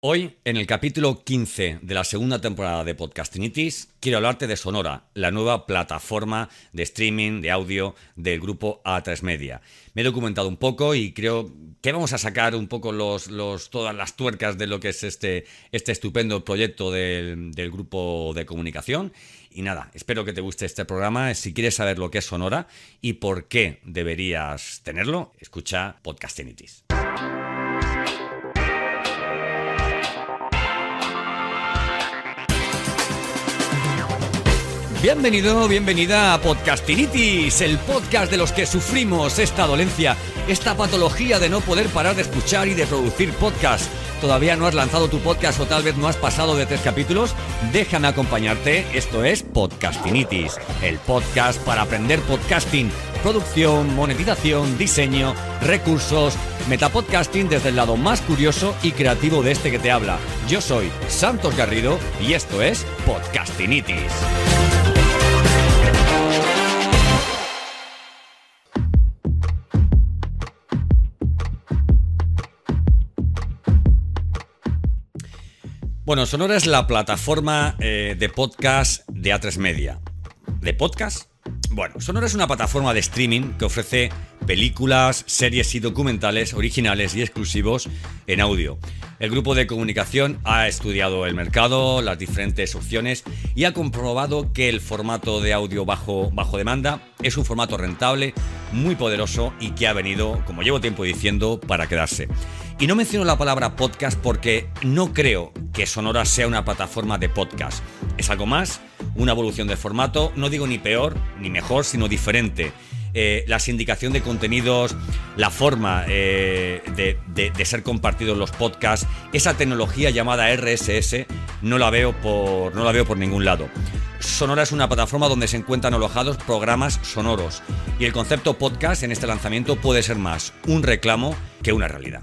Hoy, en el capítulo 15 de la segunda temporada de Podcastinitis, quiero hablarte de Sonora, la nueva plataforma de streaming de audio del grupo A3 Media. Me he documentado un poco y creo que vamos a sacar un poco todas las tuercas de lo que es este, este estupendo proyecto del, del grupo de comunicación. Y nada, espero que te guste este programa. Si quieres saber lo que es Sonora y por qué deberías tenerlo, escucha Podcastinitis. Bienvenido, bienvenida a Podcastinitis, el podcast de los que sufrimos esta dolencia, esta patología de no poder parar de escuchar y de producir podcast. ¿Todavía no has lanzado tu podcast o tal vez no has pasado de tres capítulos? Déjame acompañarte, esto es Podcastinitis, el podcast para aprender podcasting, producción, monetización, diseño, recursos, metapodcasting desde el lado más curioso y creativo de este que te habla. Yo soy Santos Garrido y esto es Podcastinitis. Bueno, Sonora es la plataforma eh, de podcast de A3 Media. ¿De podcast? Bueno, Sonora es una plataforma de streaming que ofrece películas, series y documentales originales y exclusivos en audio. El grupo de comunicación ha estudiado el mercado, las diferentes opciones y ha comprobado que el formato de audio bajo, bajo demanda es un formato rentable, muy poderoso y que ha venido, como llevo tiempo diciendo, para quedarse. Y no menciono la palabra podcast porque no creo que Sonora sea una plataforma de podcast. Es algo más, una evolución de formato, no digo ni peor ni mejor, sino diferente. Eh, la sindicación de contenidos, la forma eh, de, ser compartidos los podcasts, esa tecnología llamada RSS, no la veo por, no la veo por ningún lado. Sonora es una plataforma donde se encuentran alojados programas sonoros y el concepto podcast en este lanzamiento puede ser más un reclamo que una realidad.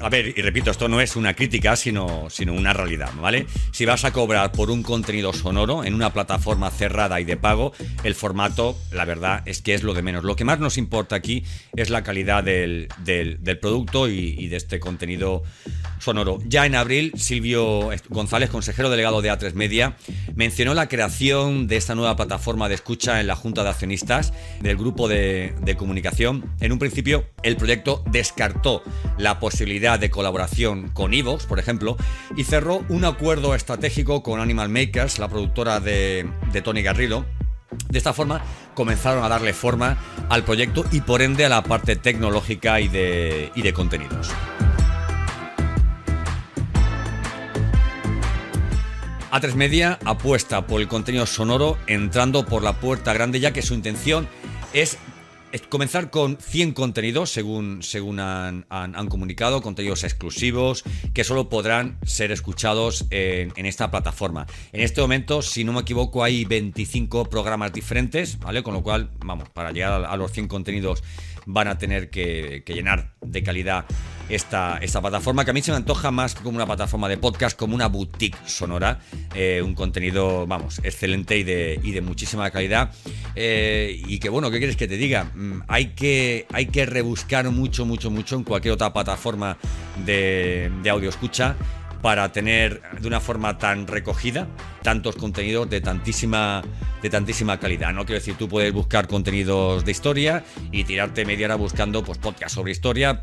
A ver, y repito, esto no es una crítica, sino, sino una realidad, ¿vale? Si vas a cobrar por un contenido sonoro en una plataforma cerrada y de pago, el formato, la verdad, es que es lo de menos. Lo que más nos importa aquí es la calidad del, producto y, de este contenido sonoro. Ya en abril, Silvio González, consejero delegado de A3 Media, mencionó la creación de esta nueva plataforma de escucha en la Junta de Accionistas del grupo de, comunicación. En un principio, el proyecto descartó la posibilidad de colaboración con Evox, por ejemplo, y cerró un acuerdo estratégico con Animal Makers, la productora de, Tony Garrido. De esta forma comenzaron a darle forma al proyecto y por ende a la parte tecnológica y de contenidos. A3 Media apuesta por el contenido sonoro entrando por la puerta grande ya que su intención es comenzar con 100 contenidos, según, según han, comunicado, contenidos exclusivos que solo podrán ser escuchados en, esta plataforma. En este momento, si no me equivoco, hay 25 programas diferentes, ¿vale? Con lo cual, vamos, para llegar a, los 100 contenidos van a tener que llenar de calidad esta, esta plataforma que a mí se me antoja más como una plataforma de podcast, como una boutique sonora, eh, un contenido, vamos, excelente y de, y de muchísima calidad. Eh, y que bueno, ¿qué quieres que te diga? Mm, hay que, hay que rebuscar mucho, mucho, mucho en cualquier otra plataforma de, de audio escucha para tener de una forma tan recogida tantos contenidos de tantísima, de tantísima calidad. No quiero decir, tú puedes buscar contenidos de historia y tirarte media hora buscando pues, podcast sobre historia.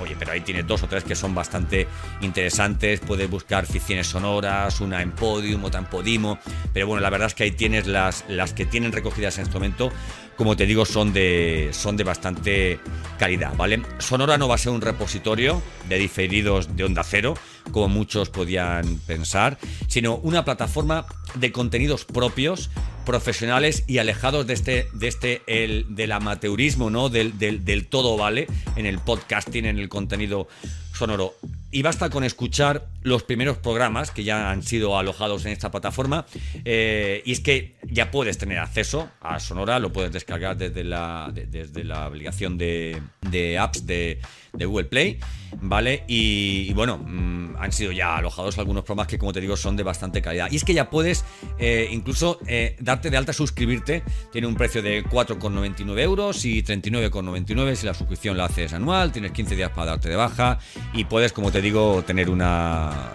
oye, pero ahí tienes dos o tres que son bastante interesantes. Puedes buscar ficciones sonoras, una en Podium, otra en Podimo. Pero bueno, la verdad es que ahí tienes las, las que tienen recogidas en este momento como te digo, son de, son de bastante calidad, ¿vale? Sonora no va a ser un repositorio de diferidos de onda cero, como muchos podían pensar, sino una plataforma de contenidos propios, profesionales y alejados de este, de este el, del amateurismo, ¿no? Del, del, todo vale en el podcasting, en el contenido sonoro. Y basta con escuchar los primeros programas que ya han sido alojados en esta plataforma. Eh, y es que ya puedes tener acceso a Sonora, lo puedes descargar desde la, desde la aplicación de, de apps de, de Google Play, ¿vale? Y, bueno, mm, han sido ya alojados algunos programas que, como te digo, son de bastante calidad. Y es que ya puedes eh, incluso eh, darte de alta, suscribirte. Tiene un precio de 4,99 euros y 39,99 si la suscripción la haces anual. Tienes 15 días para darte de baja y puedes, como te digo, tener una,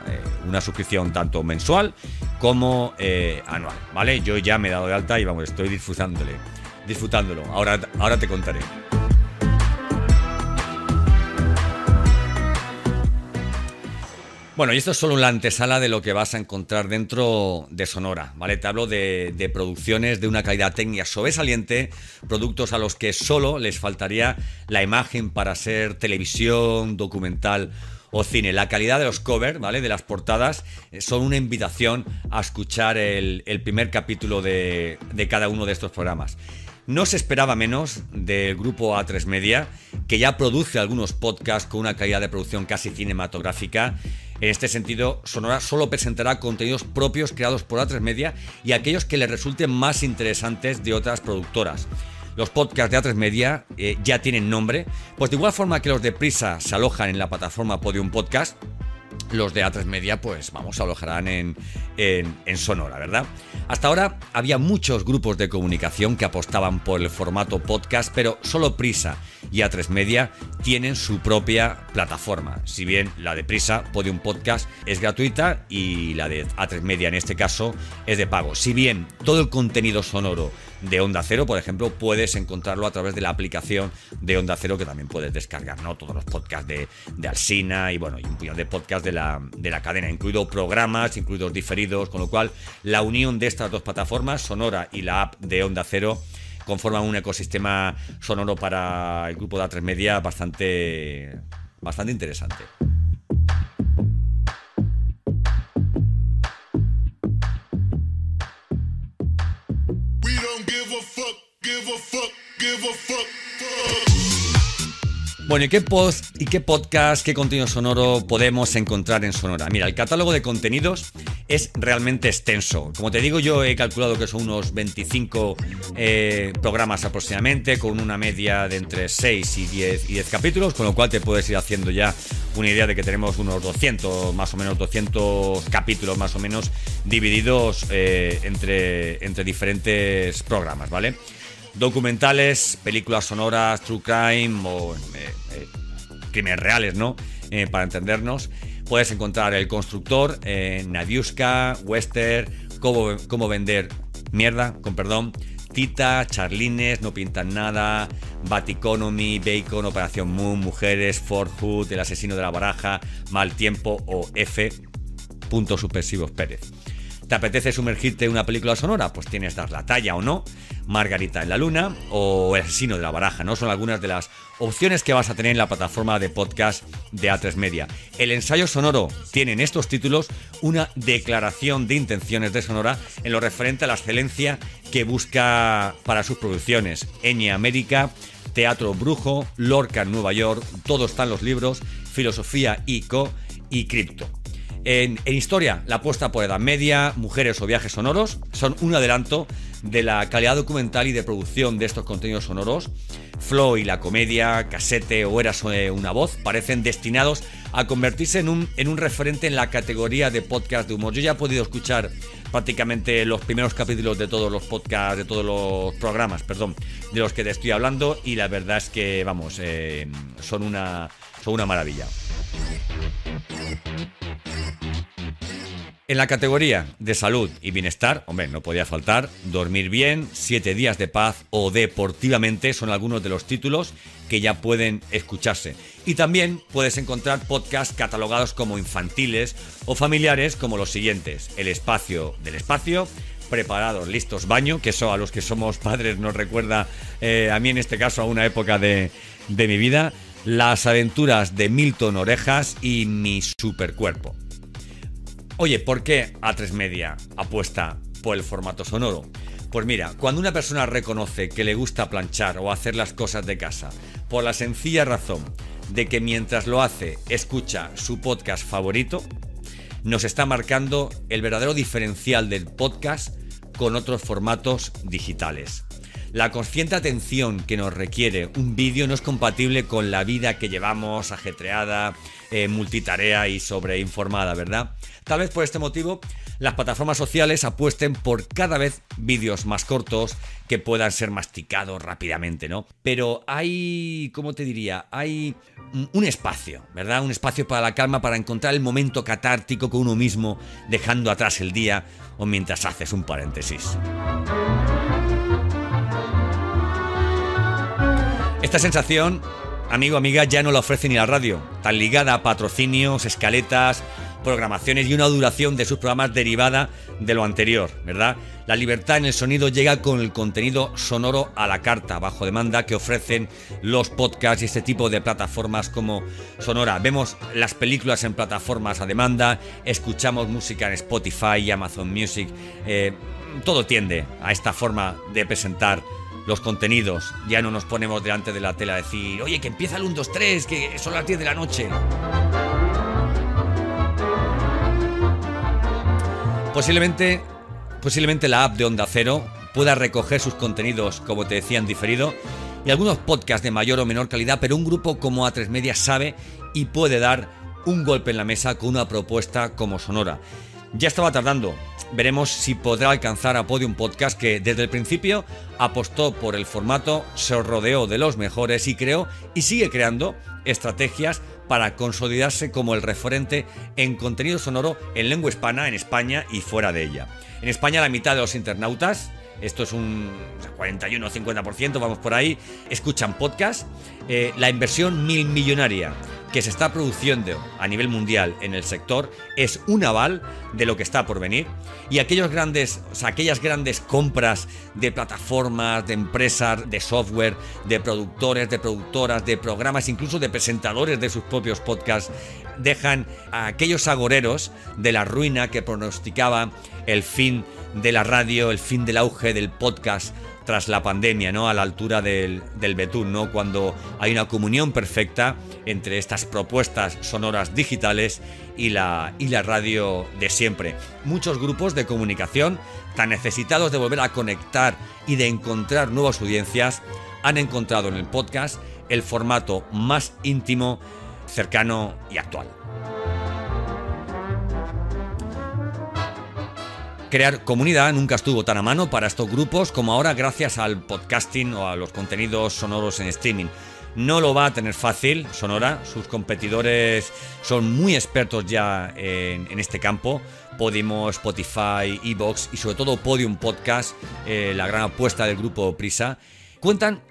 una suscripción tanto mensual como anual. ¿Vale? Yo ya me dado de alta y vamos, estoy disfrutándole. Disfrutándolo. Ahora, ahora te contaré. Bueno, y esto es solo la antesala de lo que vas a encontrar dentro de Sonora, ¿vale? Te hablo de, producciones de una calidad técnica sobresaliente, productos a los que solo les faltaría la imagen para ser televisión, documental o cine. La calidad de los covers, ¿vale? De las portadas eh, son una invitación a escuchar el, primer capítulo de, de cada uno de estos programas. No se esperaba menos del grupo A3 Media, que ya produce algunos podcasts con una calidad de producción casi cinematográfica. En este sentido, Sonora solo presentará contenidos propios creados por A3 Media y aquellos que le resulten más interesantes de otras productoras. Los podcasts de A3 Media eh, ya tienen nombre, pues de igual forma que los de Prisa se alojan en la plataforma Podium Podcast, los de A3 Media, pues vamos, alojarán en, en, Sonora, ¿verdad? Hasta ahora había muchos grupos de comunicación que apostaban por el formato podcast, pero solo Prisa y A3 Media tienen su propia plataforma. Si bien la de Prisa, Podium Podcast, es gratuita y la de A3 Media en este caso es de pago. Si bien todo el contenido sonoro de Onda Cero, por ejemplo, puedes encontrarlo a través de la aplicación de Onda Cero que también puedes descargar, ¿no? Todos los podcasts de, de Alsina y bueno, y un puñado de podcasts de la, de la cadena, incluido programas, incluidos diferidos, con lo cual la unión de estas dos plataformas, Sonora y la app de Onda Cero, conforman un ecosistema sonoro para el grupo de A3 Media bastante, bastante interesante. Bueno, ¿y qué, post, ¿y qué podcast, qué contenido sonoro podemos encontrar en Sonora? Mira, el catálogo de contenidos es realmente extenso. Como te digo, yo he calculado que son unos 25 eh, programas aproximadamente, con una media de entre 6 y 10, y 10 capítulos, con lo cual te puedes ir haciendo ya una idea de que tenemos unos 200, más o menos 200 capítulos más o menos divididos eh, entre, entre diferentes programas, ¿vale? documentales, películas sonoras, true crime o eh, crímenes reales, ¿no? Para entendernos. Puedes encontrar El Constructor, Nadiuska, Western, cómo, cómo vender mierda, con perdón, Tita, Charlines, No Pintan Nada, Baticonomy, Bacon, Operación Moon, Mujeres, Ford Hood, El Asesino de la Baraja, Mal Tiempo o F. Puntos Suspensivos Pérez. ¿Te apetece sumergirte en una película sonora? Pues tienes Dar la talla o no, Margarita en la Luna o El asesino de la baraja, ¿no? Son algunas de las opciones que vas a tener en la plataforma de podcast de A3 Media. El ensayo sonoro tiene en estos títulos una declaración de intenciones de Sonora en lo referente a la excelencia que busca para sus producciones. Eñe América, Teatro Brujo, Lorca en Nueva York, todo está en los libros, Filosofía ICO y Cripto. En, historia, la apuesta por Edad Media, mujeres o viajes sonoros son un adelanto de la calidad documental y de producción de estos contenidos sonoros. Flow y la comedia, casete o eras una voz parecen destinados a convertirse en un, en un referente en la categoría de podcast de humor. Yo ya he podido escuchar prácticamente los primeros capítulos de todos los podcasts, de todos los programas, perdón, de los que te estoy hablando y la verdad es que, vamos, eh, son, una, son una maravilla. En la categoría de salud y bienestar, hombre, no podía faltar Dormir bien, Siete días de paz o Deportivamente son algunos de los títulos que ya pueden escucharse. Y también puedes encontrar podcasts catalogados como infantiles o familiares como los siguientes. El espacio del espacio, preparados, listos, baño, que eso a los que somos padres nos recuerda eh, a mí en este caso a una época de, de mi vida. Las aventuras de Milton Orejas y mi supercuerpo. Oye, ¿por qué A3 Media apuesta por el formato sonoro? Pues mira, cuando una persona reconoce que le gusta planchar o hacer las cosas de casa, por la sencilla razón de que mientras lo hace escucha su podcast favorito, nos está marcando el verdadero diferencial del podcast con otros formatos digitales. La consciente atención que nos requiere un vídeo no es compatible con la vida que llevamos ajetreada, eh, multitarea y sobreinformada, ¿verdad? Tal vez por este motivo las plataformas sociales apuesten por cada vez vídeos más cortos que puedan ser masticados rápidamente, ¿no? Pero hay, ¿cómo te diría? Hay un espacio, ¿verdad? Un espacio para la calma, para encontrar el momento catártico con uno mismo, dejando atrás el día o mientras haces un paréntesis. Esta sensación, amigo, amiga, ya no la ofrece ni la radio, tan ligada a patrocinios, escaletas, programaciones y una duración de sus programas derivada de lo anterior, ¿verdad? La libertad en el sonido llega con el contenido sonoro a la carta, bajo demanda, que ofrecen los podcasts y este tipo de plataformas como Sonora. Vemos las películas en plataformas a demanda, escuchamos música en Spotify y Amazon Music. Eh, todo tiende a esta forma de presentar los contenidos. Ya no nos ponemos delante de la tela a decir, oye, que empieza el 1, 2, 3, que son las 10 de la noche. Posiblemente, posiblemente la app de Onda Cero pueda recoger sus contenidos, como te decía, diferido, y algunos podcasts de mayor o menor calidad, pero un grupo como A3 Media sabe y puede dar un golpe en la mesa con una propuesta como Sonora. Ya estaba tardando. Veremos si podrá alcanzar a Podium Podcast que desde el principio apostó por el formato, se rodeó de los mejores y creó y sigue creando estrategias para consolidarse como el referente en contenido sonoro en lengua hispana en España y fuera de ella. En España la mitad de los internautas, esto es un 41 o 50%, vamos por ahí, escuchan podcast. Eh, la inversión mil millonaria que se está produciendo a nivel mundial en el sector es un aval de lo que está por venir. Y aquellos grandes, aquellas grandes compras de plataformas, de empresas, de software, de productores, de productoras, de programas, incluso de presentadores de sus propios podcasts, dejan a aquellos agoreros de la ruina que pronosticaba el fin de la radio, el fin del auge del podcast tras la pandemia, ¿no? A la altura del, Betún, ¿no? Cuando hay una comunión perfecta entre estas propuestas sonoras digitales y la, y la radio de siempre. Muchos grupos de comunicación, tan necesitados de volver a conectar y de encontrar nuevas audiencias, han encontrado en el podcast el formato más íntimo, cercano y actual. Crear comunidad nunca estuvo tan a mano para estos grupos como ahora gracias al podcasting o a los contenidos sonoros en streaming. No lo va a tener fácil Sonora, sus competidores son muy expertos ya en, este campo. Podimo, Spotify, Evox y sobre todo Podium Podcast, eh, la gran apuesta del grupo Prisa, cuentan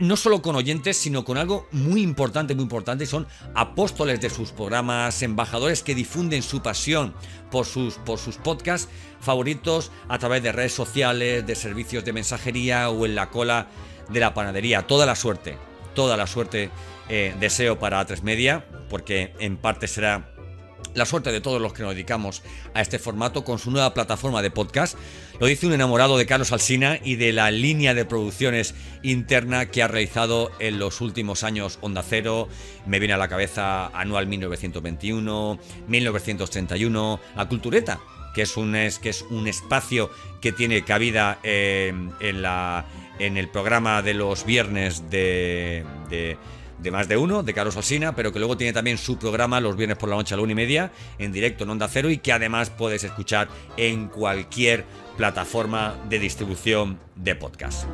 no solo con oyentes, sino con algo muy importante, muy importante, son apóstoles de sus programas, embajadores que difunden su pasión por sus, por sus podcasts favoritos a través de redes sociales, de servicios de mensajería o en la cola de la panadería. Toda la suerte, toda la suerte eh, deseo para A3 Media, porque en parte será la suerte de todos los que nos dedicamos a este formato con su nueva plataforma de podcast. Lo dice un enamorado de Carlos Alsina y de la línea de producciones interna que ha realizado en los últimos años Onda Cero. Me viene a la cabeza Anual 1921, 1931, La Cultureta, que es un, es, que es un espacio que tiene cabida eh, en, la, en el programa de los viernes de de más de uno, de Carlos Alsina, pero que luego tiene también su programa los viernes por la noche a la una y media, en directo en Onda Cero, y que además puedes escuchar en cualquier plataforma de distribución de podcast.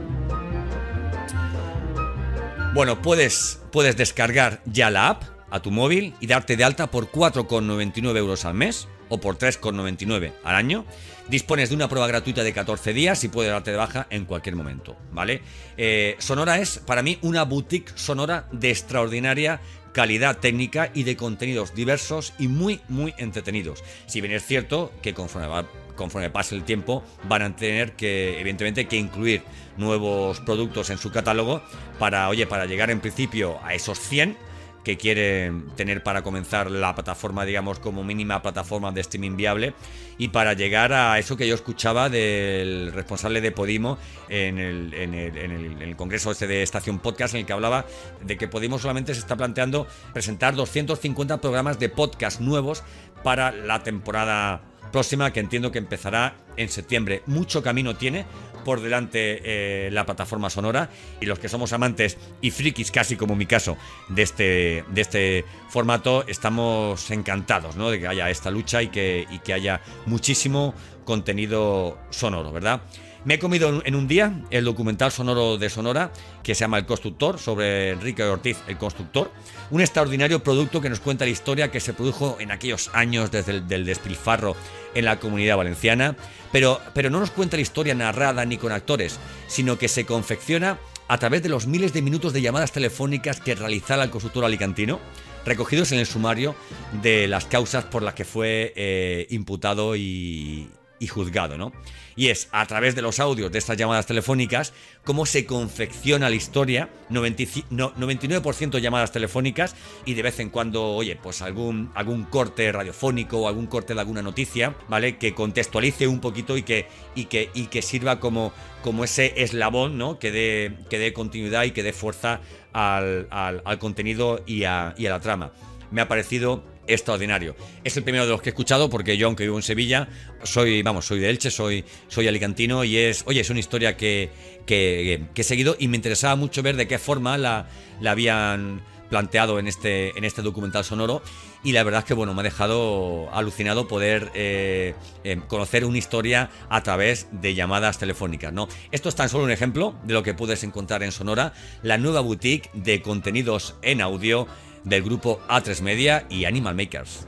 Bueno, puedes, puedes descargar ya la app a tu móvil y darte de alta por 4,99 euros al mes o por 3,99 al año. Dispones de una prueba gratuita de 14 días y puedes darte de baja en cualquier momento, ¿vale? Eh, sonora es para mí una boutique sonora de extraordinaria calidad técnica y de contenidos diversos y muy, muy entretenidos. Si bien es cierto que conforme, conforme pase el tiempo van a tener que, evidentemente, que incluir nuevos productos en su catálogo para, oye, para llegar en principio a esos 100 que quiere tener para comenzar la plataforma, digamos, como mínima plataforma de streaming viable y para llegar a eso que yo escuchaba del responsable de Podimo en el, en el, en el, congreso este de Estación Podcast en el que hablaba de que Podimo solamente se está planteando presentar 250 programas de podcast nuevos para la temporada próxima que entiendo que empezará en septiembre. Mucho camino tiene por delante eh, la plataforma sonora y los que somos amantes y frikis, casi como mi caso, de este, de este formato, estamos encantados ¿no? de que haya esta lucha y que, y que haya muchísimo contenido sonoro, ¿verdad? Me he comido en un día el documental sonoro de Sonora, que se llama El Constructor, sobre Enrique Ortiz, el constructor. Un extraordinario producto que nos cuenta la historia que se produjo en aquellos años desde el despilfarro en la comunidad valenciana. Pero, pero no nos cuenta la historia narrada ni con actores, sino que se confecciona a través de los miles de minutos de llamadas telefónicas que realizara el constructor alicantino recogidos en el sumario de las causas por las que fue eh, imputado y, y juzgado, ¿no? Y es a través de los audios de estas llamadas telefónicas cómo se confecciona la historia, 99% llamadas telefónicas y de vez en cuando, oye, pues algún, algún corte radiofónico o algún corte de alguna noticia, ¿vale? Que contextualice un poquito y que, y que, y que sirva como, como ese eslabón, ¿no? Que dé, que dé continuidad y que dé fuerza al, al, contenido y a, y a la trama. Me ha parecido extraordinario. Es el primero de los que he escuchado porque yo, aunque vivo en Sevilla, soy, vamos, soy de Elche, soy, soy alicantino y es, oye, es una historia que, que, he seguido y me interesaba mucho ver de qué forma la, la habían planteado en este, en este documental sonoro y la verdad es que bueno me ha dejado alucinado poder eh, eh, conocer una historia a través de llamadas telefónicas no esto es tan solo un ejemplo de lo que puedes encontrar en Sonora la nueva boutique de contenidos en audio del grupo A3 Media y Animal Makers.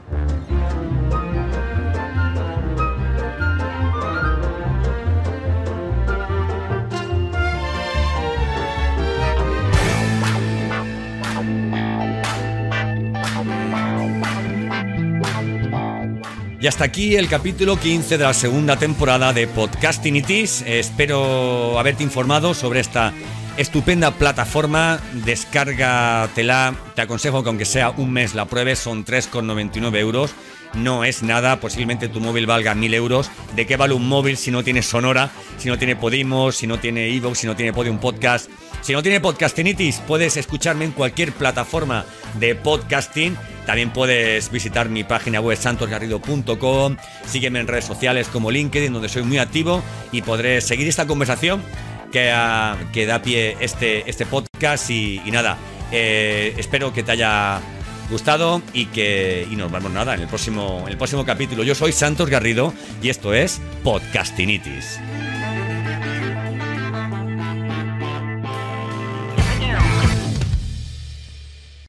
Y hasta aquí el capítulo 15 de la segunda temporada de Podcastinitis. Espero haberte informado sobre esta Estupenda plataforma, descárgatela. Te aconsejo que aunque sea un mes la pruebes, son 3,99 euros. No es nada, posiblemente tu móvil valga 1000 euros. ¿De qué vale un móvil si no tiene Sonora, si no tiene Podimo, si no tiene Evox, si no tiene Podium Podcast? Si no tiene Podcastinitis, puedes escucharme en cualquier plataforma de podcasting. También puedes visitar mi página web santosgarrido.com. Sígueme en redes sociales como LinkedIn, donde soy muy activo y podré seguir esta conversación que, da pie este, este podcast y, nada, eh, espero que te haya gustado y que y nos vemos nada en el próximo en el próximo capítulo. Yo soy Santos Garrido y esto es Podcastinitis.